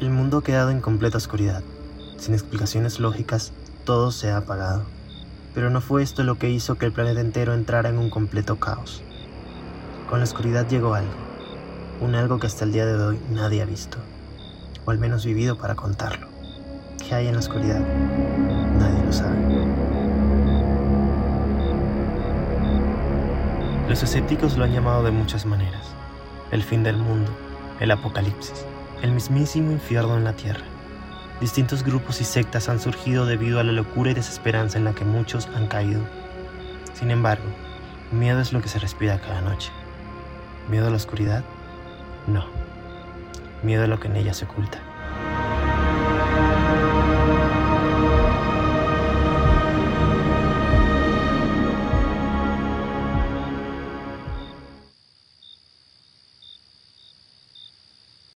El mundo ha quedado en completa oscuridad. Sin explicaciones lógicas, todo se ha apagado. Pero no fue esto lo que hizo que el planeta entero entrara en un completo caos. Con la oscuridad llegó algo, un algo que hasta el día de hoy nadie ha visto, o al menos vivido para contarlo. ¿Qué hay en la oscuridad? Nadie lo sabe. Los escépticos lo han llamado de muchas maneras. El fin del mundo, el apocalipsis, el mismísimo infierno en la tierra. Distintos grupos y sectas han surgido debido a la locura y desesperanza en la que muchos han caído. Sin embargo, miedo es lo que se respira cada noche. ¿Miedo a la oscuridad? No. Miedo a lo que en ella se oculta.